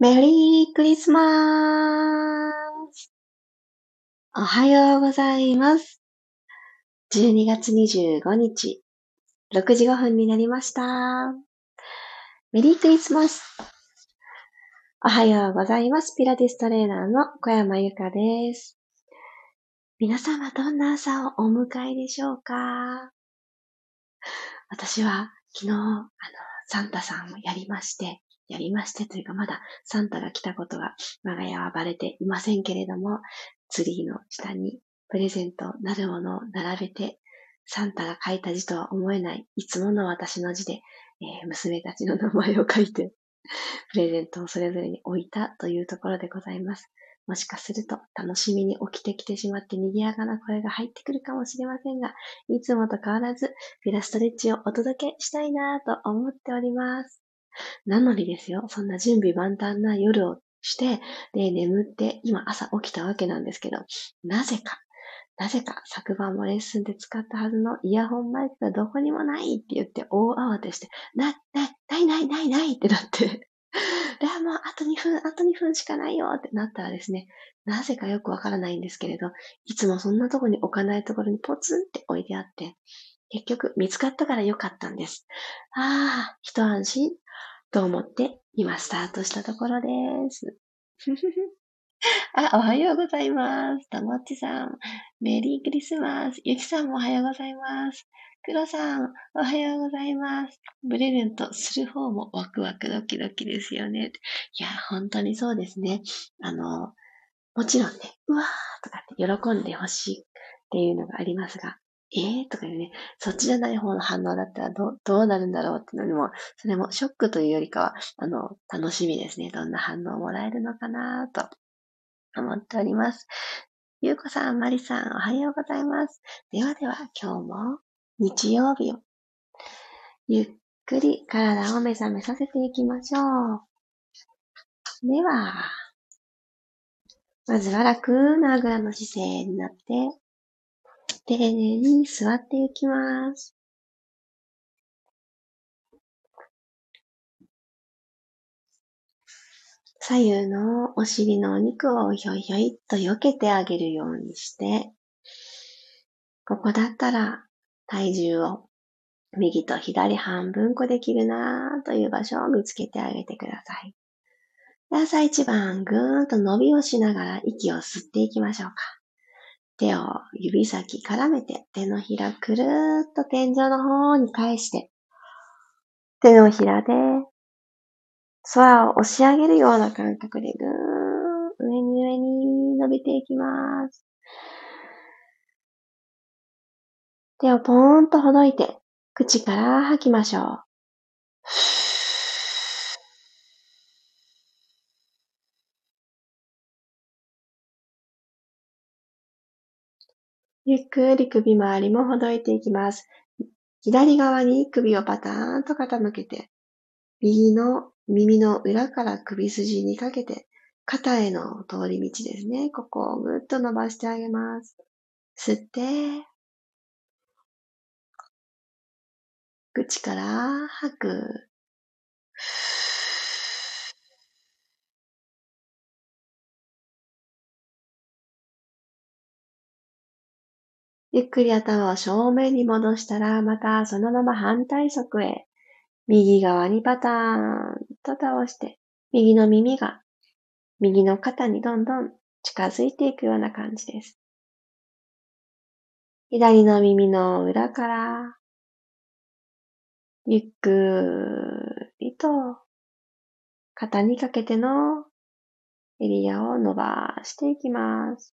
メリークリスマスおはようございます。12月25日、6時5分になりました。メリークリスマスおはようございます。ピラティストレーナーの小山由かです。皆様どんな朝をお迎えでしょうか？私は昨日、あの、サンタさんをやりまして、やりましてというかまだサンタが来たことが我が家はバレていませんけれども、ツリーの下にプレゼントなるものを並べて、サンタが書いた字とは思えない、いつもの私の字で、えー娘たちの名前を書いて、プレゼントをそれぞれに置いたというところでございます。もしかすると楽しみに起きてきてしまって賑やかな声が入ってくるかもしれませんが、いつもと変わらずピラストレッチをお届けしたいなと思っております。なのにですよ、そんな準備万端な夜をして、で、眠って、今朝起きたわけなんですけど、なぜか、なぜか昨晩もレッスンで使ったはずのイヤホンマイクがどこにもないって言って大慌てして、な、な、ないないないないってなって、で、もうあと2分、あと2分しかないよってなったらですね、なぜかよくわからないんですけれど、いつもそんなとこに置かないところにポツンって置いてあって、結局見つかったからよかったんです。ああ、一安心と思って今スタートしたところです。あ、おはようございます。ともっちさん、メリークリスマス。ゆきさんもおはようございます。くろさん、おはようございます。プレゼントする方もワクワクドキドキですよね。いや、本当にそうですね。あの、もちろんね、うわーとかって喜んでほしいっていうのがありますが、えーとかいうね、そっちじゃない方の反応だったらどうどうなるんだろうっていうのにも、それもショックというよりかは、あの、楽しみですね。どんな反応をもらえるのかなと思っております。ゆうこさん、まりさん、おはようございます。ではでは、今日も日曜日をゆっくり体を目覚めさせていきましょう。では、まずは楽なあぐらの姿勢になって、丁寧に座っていきます。左右のお尻のお肉をひょいひょいっと避けてあげるようにして、ここだったら体重を右と左半分こできるなという場所を見つけてあげてください。朝一番ぐーんと伸びをしながら息を吸っていきましょうか。手を指先絡めて手のひらくるーっと天井の方に返して、手のひらで空を押し上げるような感覚でぐーん上に上に伸びていきます。手をポーンとほどいて口から吐きましょう。ゆっくり首周りもほどいていきます。左側に首をパターンと傾けて、右の耳の裏から首筋にかけて、肩への通り道ですね。ここをぐっと伸ばしてあげます。吸って、口から吐く。ゆっくり頭を正面に戻したら、またそのまま反対側へ、右側にパターンと倒して、右の耳が右の肩にどんどん近づいていくような感じです。左の耳の裏から、ゆっくりと肩にかけてのエリアを伸ばしていきます。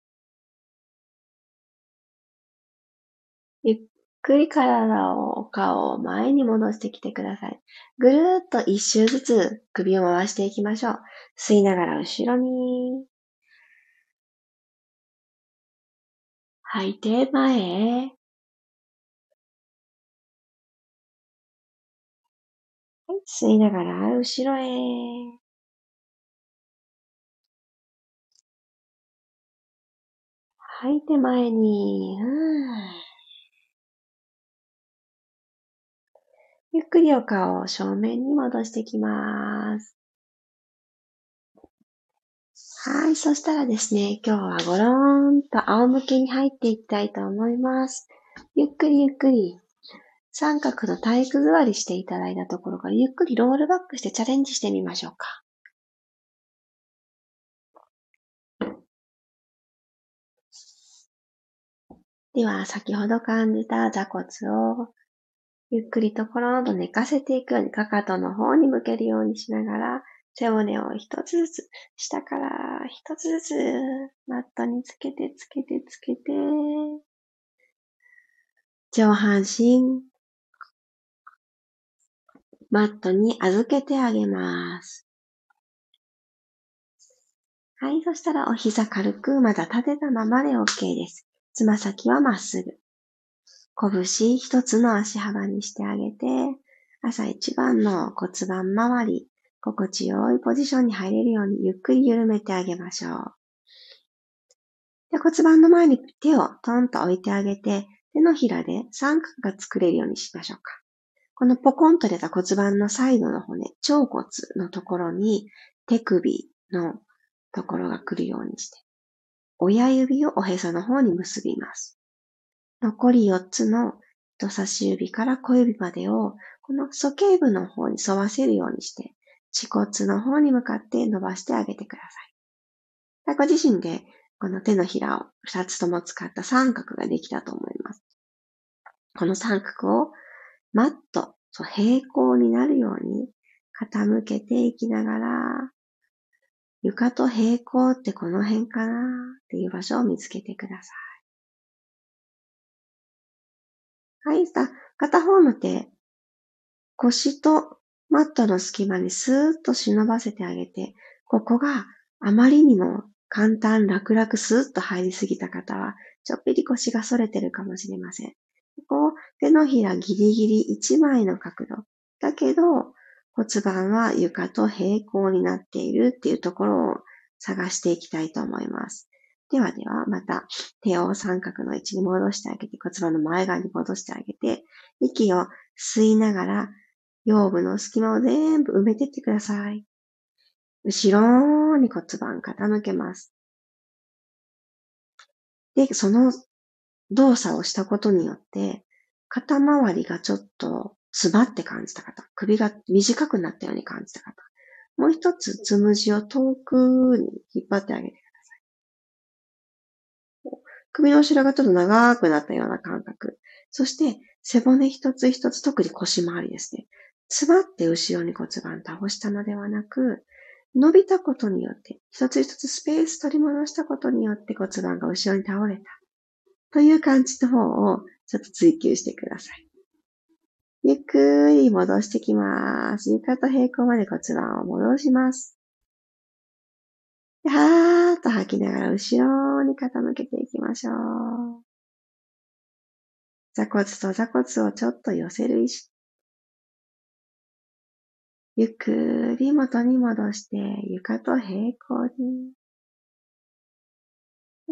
ゆっくり体を、お顔を前に戻してきてください。ぐるーっと一周ずつ首を回していきましょう。吸いながら後ろに。吐いて前へ。吸いながら後ろへ。吐いて前に。ゆっくりお顔を正面に戻してきます。はい。そしたらですね、今日はゴローンと仰向けに入っていきたいと思います。ゆっくりゆっくり三角の体育座りしていただいたところからゆっくりロールバックしてチャレンジしてみましょうか。では、先ほど感じた座骨をゆっくりとコロンと寝かせていくように、かかとの方に向けるようにしながら、背骨を一つずつ、下から一つずつ、マットにつけてつけてつけて、上半身、マットに預けてあげます。はい、そしたらお膝軽くまだ立てたままで OK です。つま先はまっすぐ。拳一つの足幅にしてあげて、朝一番の骨盤周り、心地よいポジションに入れるようにゆっくり緩めてあげましょう。で骨盤の前に手をトンと置いてあげて、手のひらで三角が作れるようにしましょうか。このポコンと出た骨盤のサイドの骨、腸骨のところに手首のところが来るようにして、親指をおへその方に結びます。残り4つの人差し指から小指までを、この鼠径部の方に沿わせるようにして、恥骨の方に向かって伸ばしてあげてください。ご自身でこの手のひらを2つとも使った三角ができたと思います。この三角をマット、そう平行になるように傾けていきながら、床と平行ってこの辺かなっていう場所を見つけてください。はい、さ、片方の手、腰とマットの隙間にスーッと忍ばせてあげて、ここがあまりにも簡単、楽々スーッと入りすぎた方は、ちょっぴり腰が反れてるかもしれません。こう、手のひらギリギリ1枚の角度。だけど、骨盤は床と平行になっているっていうところを探していきたいと思います。ではでは、また手を三角の位置に戻してあげて、骨盤の前側に戻してあげて、息を吸いながら、腰部の隙間を全部埋めていってください。後ろに骨盤傾けます。で、その動作をしたことによって、肩周りがちょっと詰まって感じた方、首が短くなったように感じた方、もう一つつむじを遠くに引っ張ってあげて首の後ろがちょっと長くなったような感覚。そして、背骨一つ一つ、特に腰回りですね。詰まって後ろに骨盤倒したのではなく、伸びたことによって、一つ一つスペース取り戻したことによって骨盤が後ろに倒れた。という感じの方をちょっと追求してください。ゆっくり戻してきます。床と平行まで骨盤を戻します。はーっと吐きながら後ろに傾けていきましょう。座骨と座骨をちょっと寄せる意識。ゆっくり元に戻して床と平行に。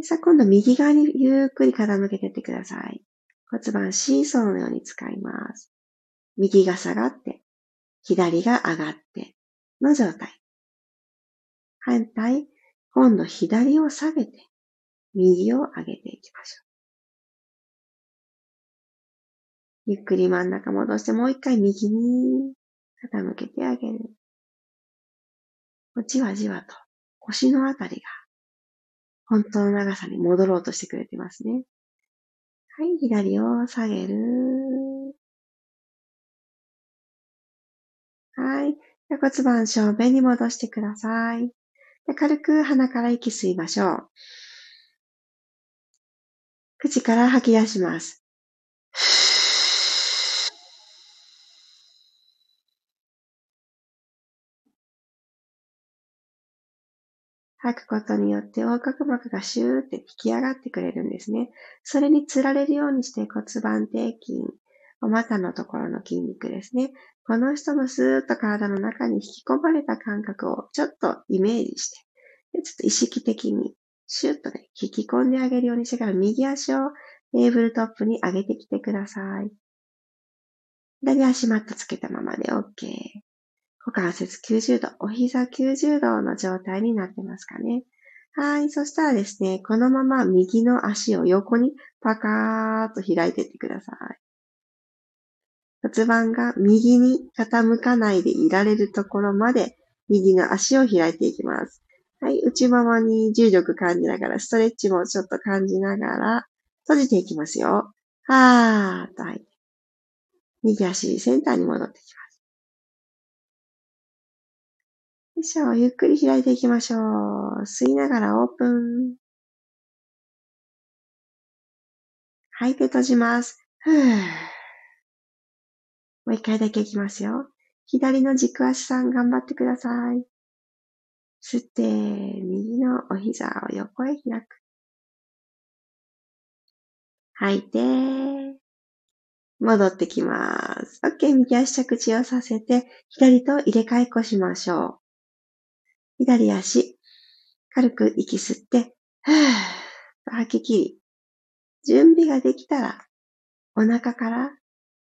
さあ今度右側にゆっくり傾けていってください。骨盤シーソーのように使います。右が下がって、左が上がっての状態。反対、今度左を下げて、右を上げていきましょう。ゆっくり真ん中戻してもう一回右に傾けてあげる。じわじわと腰のあたりが本当の長さに戻ろうとしてくれてますね。はい、左を下げる。はい。骨盤正面に戻してください。で軽く鼻から息吸いましょう。口から吐き出します。吐くことによって横隔膜がシューって引き上がってくれるんですね。それにつられるようにして骨盤底筋、お股のところの筋肉ですね。この人のスーッと体の中に引き込まれた感覚をちょっとイメージして、でちょっと意識的にシュッとね、引き込んであげるようにしてから右足をテーブルトップに上げてきてください。左足マットつけたままで OK。股関節90度、お膝90度の状態になってますかね。はい。そしたらですね、このまま右の足を横にパカーッと開いていってください。骨盤が右に傾かないでいられるところまで右の足を開いていきます。はい。内ももに重力感じながら、ストレッチもちょっと感じながら、閉じていきますよ。はーっと吐いて。右足センターに戻ってきます。よいしょ。ゆっくり開いていきましょう。吸いながらオープン。吐いて閉じます。ふー。もう一回だけいきますよ。左の軸足さん頑張ってください。吸って、右のお膝を横へ開く。吐いて、戻ってきます。OK、右足着地をさせて、左と入れ替えっこしましょう。左足、軽く息吸って、ふーと吐き切り、準備ができたら、お腹から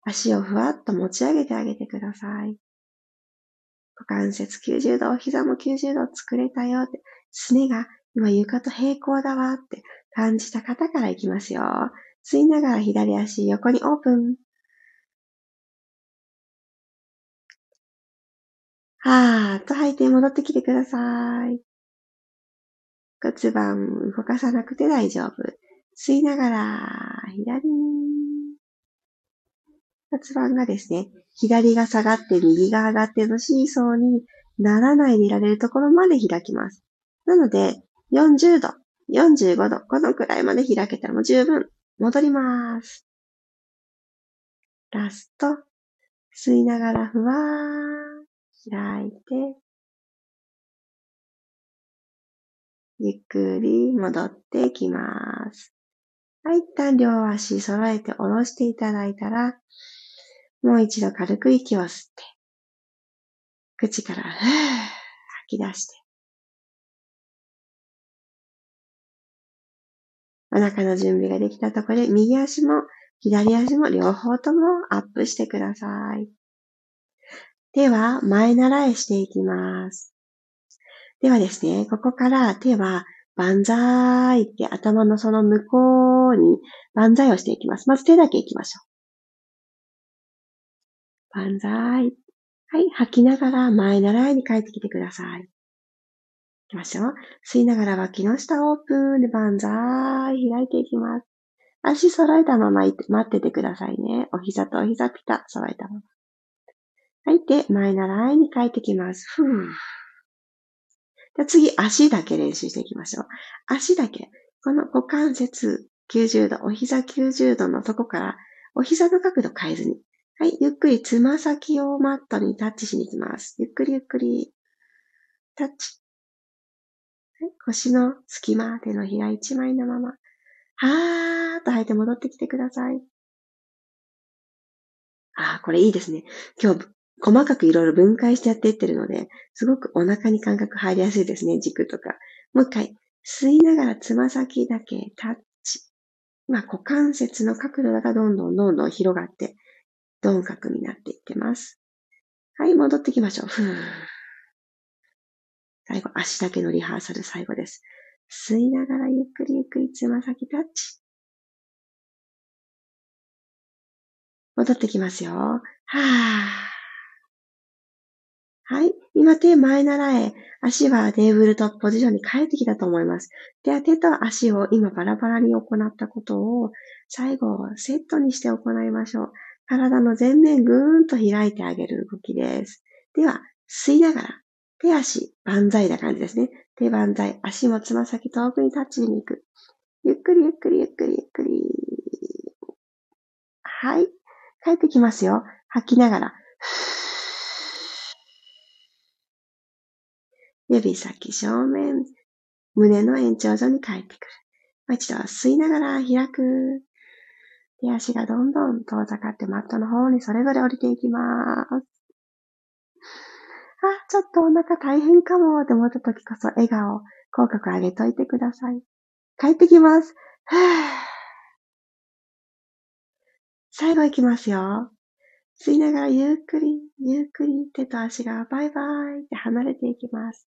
足をふわっと持ち上げてあげてください。股関節90度、お膝も90度作れたよって、すねが今床と平行だわって感じた方からいきますよ。吸いながら左足横にオープン。はーっと吐いて戻ってきてください。骨盤動かさなくて大丈夫。吸いながら左に。骨盤がですね、左が下がって右が上がってのシーソーにならないでいられるところまで開きます。なので、40度、45度、このくらいまで開けたらもう十分。戻ります。ラスト、吸いながらふわー、開いて、ゆっくり戻ってきます。はい、一旦両足揃えて下ろしていただいたら、もう一度軽く息を吸って、口から、ふー吐き出して、お腹の準備ができたところで、右足も左足も両方ともアップしてください。では、前習いしていきます。ではですね、ここから手は万歳って頭のその向こうに万歳をしていきます。まず手だけ行きましょう。万歳。はい、吐きながら前習いに帰ってきてください。行きましょう。吸いながら脇の下オープンで万歳。開いていきます。足揃えたまま待っててくださいね。お膝とお膝ピタ揃えたまま。吐いて前習いに帰ってきます。ふぅ。じゃ次、足だけ練習していきましょう。足だけ。この股関節90度、お膝90度のとこから、お膝の角度変えずに、はい、ゆっくりつま先をマットにタッチしに行きます。ゆっくりゆっくり。タッチ。はい、腰の隙間、手のひら一枚のまま。はーっと吐いて戻ってきてください。あー、これいいですね。今日、細かくいろいろ分解してやっていってるので、すごくお腹に感覚入りやすいですね、軸とか。もう一回、吸いながらつま先だけタッチ。まあ、股関節の角度がどんどんどんどん広がって、鈍角になっていってます。はい、戻ってきましょう。ふー最後、足だけのリハーサル最後です。吸いながらゆっくりゆっくりつま先タッチ。戻ってきますよ。はー。はい。今手前習え、足はテーブルトップポジションに帰ってきたと思います。では手と足を今バラバラに行ったことを最後セットにして行いましょう。体の前面ぐーんと開いてあげる動きです。では、吸いながら、手足、万歳な感じですね。手万歳、足もつま先遠くにタッチに行く。ゆっくりゆっくりゆっくりゆっくり。はい。帰ってきますよ。吐きながら。指先正面、胸の延長上に帰ってくる。もう一度は吸いながら開く。手足がどんどん遠ざかってマットの方にそれぞれ降りていきます。あ、ちょっとお腹大変かもって思った時こそ笑顔、口角上げといてください。帰ってきます。最後行きますよ。吸いながらゆっくり、ゆっくり手と足がバイバイって離れていきます。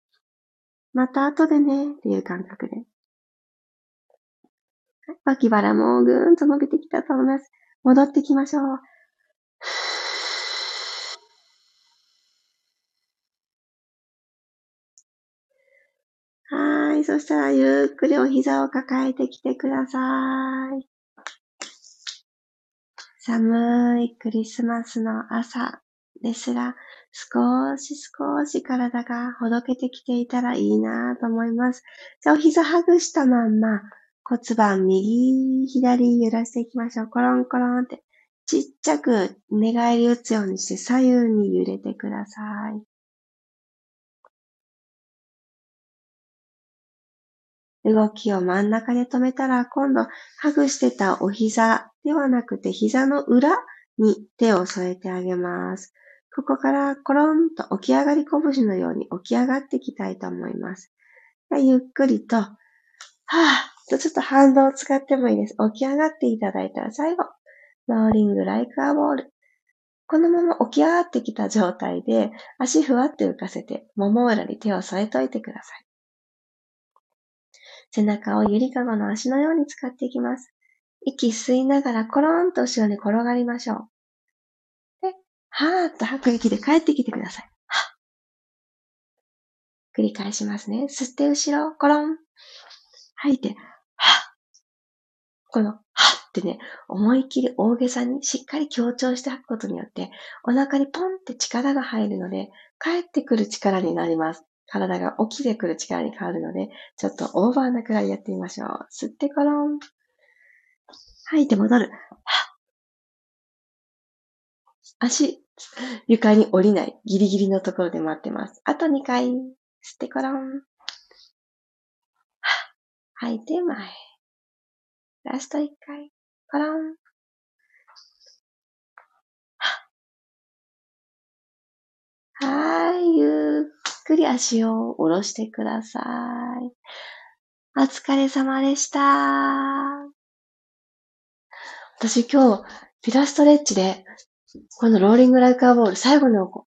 また後でねっていう感覚で。脇腹もぐーんと伸びてきたと思います。戻ってきましょう。はい。そしたら、ゆっくりお膝を抱えてきてください。寒いクリスマスの朝ですが、少し少し体がほどけてきていたらいいなと思います。じゃあ、お膝ハグしたまんま、骨盤右、左揺らしていきましょう。コロンコロンって。ちっちゃく寝返り打つようにして左右に揺れてください。動きを真ん中で止めたら、今度、ハグしてたお膝ではなくて、膝の裏に手を添えてあげます。ここからコロンと起き上がり拳のように起き上がっていきたいと思います。ゆっくりと、はぁ、ちょっと反動を使ってもいいです。起き上がっていただいたら最後、ローリングライクアボール。このまま起き上がってきた状態で、足ふわって浮かせて、もも裏に手を添えといてください。背中をゆりかごの足のように使っていきます。息吸いながらコロンと後ろに転がりましょう。で、はーっと吐く息で帰ってきてください。繰り返しますね。吸って後ろ、コロン。吐いて、この、はってね、思い切り大げさにしっかり強調して吐くことによって、お腹にポンって力が入るので、帰ってくる力になります。体が起きてくる力に変わるので、ちょっとオーバーなくらいやってみましょう。吸ってコロン。吐いて戻る。足、床に降りない。ギリギリのところで待ってます。あと2回。吸ってコロン。吐いて前。ラスト1回。コロン。はい、ゆっくり足を下ろしてください。お疲れ様でした。私今日、ピラストレッチで、このローリングライカーボール最後に行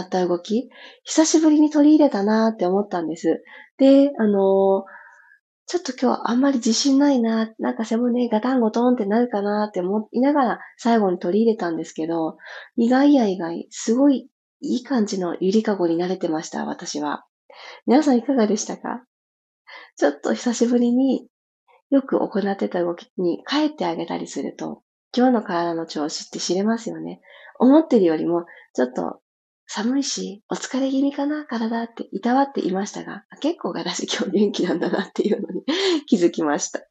った動き、久しぶりに取り入れたなって思ったんです。で、あのちょっと今日あんまり自信ないな、なんか背骨ガタンゴトンってなるかなって思いながら最後に取り入れたんですけど、意外や意外、すごいいい感じのゆりかごに慣れてました、私は。皆さんいかがでしたか？ちょっと久しぶりによく行ってた動きに帰ってあげたりすると、今日の体の調子って知れますよね。思ってるよりも、ちょっと寒いし、お疲れ気味かな、体っていたわっていましたが、結構私今日元気なんだなっていうのに 気づきました。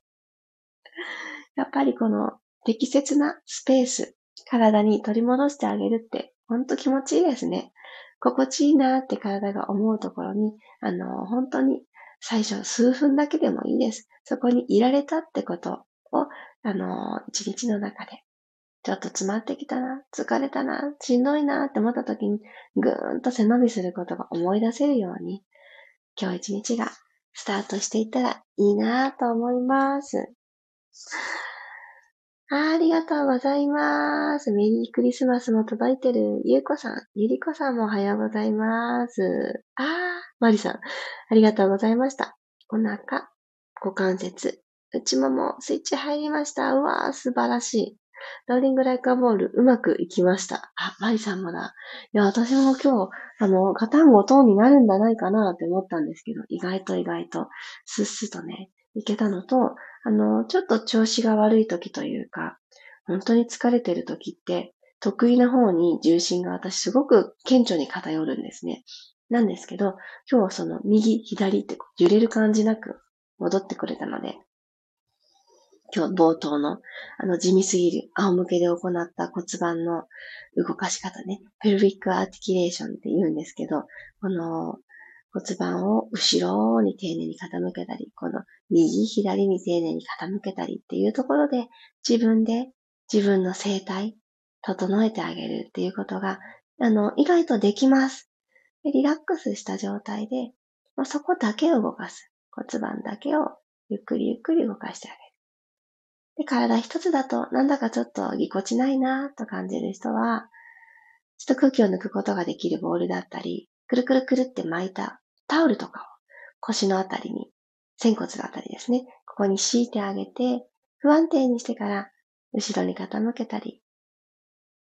やっぱりこの適切なスペース、体に取り戻してあげるってほんと気持ちいいですね。心地いいなって体が思うところに、あの、本当に最初数分だけでもいいです。そこにいられたってことを、あの、一日の中で、ちょっと詰まってきたな、疲れたな、しんどいなって思った時に、ぐーんと背伸びすることが思い出せるように、今日一日がスタートしていったらいいなと思います。ありがとうございます。メリークリスマスも届いてる。ゆうこさん、ゆりこさんもおはようございます。あー、マリさん、ありがとうございました。お腹、股関節、内もも、スイッチ入りました。うわー、素晴らしい。ローリングライカーボール、うまくいきました。あ、マリさんもだ。いや、私も今日、あの、ガタンゴトンになるんじゃないかなって思ったんですけど、意外と意外と、スッスとね、いけたのと、あの、ちょっと調子が悪い時というか、本当に疲れてる時って、得意な方に重心が私すごく顕著に偏るんですね。なんですけど、今日はその右、左って揺れる感じなく戻ってくれたので、今日冒頭のあの地味すぎる仰向けで行った骨盤の動かし方ね、ペルビックアーティキュレーションって言うんですけど、この骨盤を後ろに丁寧に傾けたり、この右、左に丁寧に傾けたりっていうところで、自分で自分の生態、整えてあげるっていうことが、あの、意外とできます。リラックスした状態で、もうそこだけを動かす。骨盤だけをゆっくりゆっくり動かしてあげる。で、体一つだとなんだかちょっとぎこちないなと感じる人は、ちょっと空気を抜くことができるボールだったり、くるくるくるって巻いたタオルとかを腰のあたりに、仙骨のあたりですね、ここに敷いてあげて、不安定にしてから後ろに傾けたり、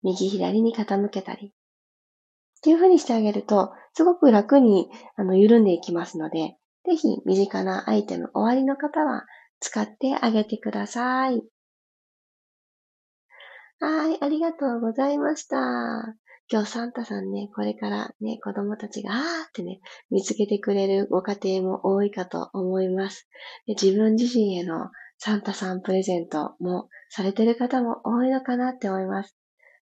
右左に傾けたり、っていう風にしてあげると、すごく楽にあの緩んでいきますので、ぜひ身近なアイテム終わりの方は使ってあげてください。はい、ありがとうございました。今日サンタさんね、これからね、子供たちがあーってね、見つけてくれるご家庭も多いかと思います。で自分自身へのサンタさんプレゼントもされてる方も多いのかなって思います。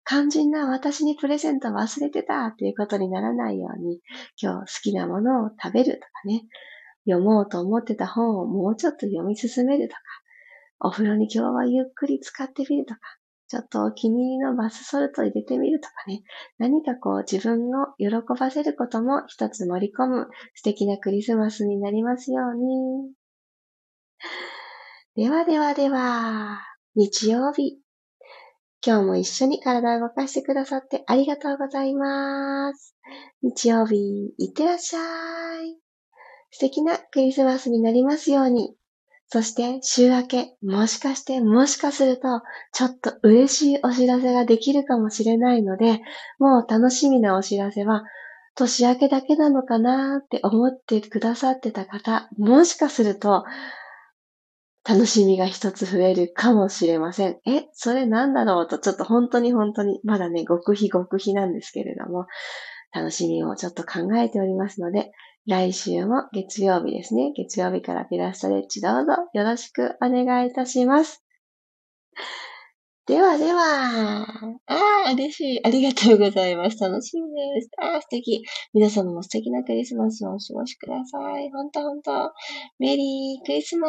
肝心な私にプレゼント忘れてたっていうことにならないように、今日好きなものを食べるとかね、読もうと思ってた本をもうちょっと読み進めるとか、お風呂に今日はゆっくり使ってみるとか、ちょっとお気に入りのバスソルト入れてみるとかね、何かこう自分を喜ばせることも一つ盛り込む素敵なクリスマスになりますように。ではではでは、日曜日。今日も一緒に体を動かしてくださってありがとうございます。日曜日、いってらっしゃい。素敵なクリスマスになりますように。そして週明け、もしかしてもしかすると、ちょっと嬉しいお知らせができるかもしれないので、もう楽しみなお知らせは、年明けだけなのかなって思ってくださってた方、もしかすると、楽しみが一つ増えるかもしれません。え、それなんだろうと、ちょっと本当に本当に、まだね、極秘極秘なんですけれども、楽しみをちょっと考えておりますので、来週も月曜日ですね。月曜日からピラストレッチどうぞよろしくお願いいたします。ではでは、ああ、嬉しい。ありがとうございます。楽しみです。ああ、素敵。皆様も素敵なクリスマスをお過ごしください。ほんとほんと。メリークリスマ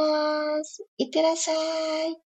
ス。いってらっしゃい。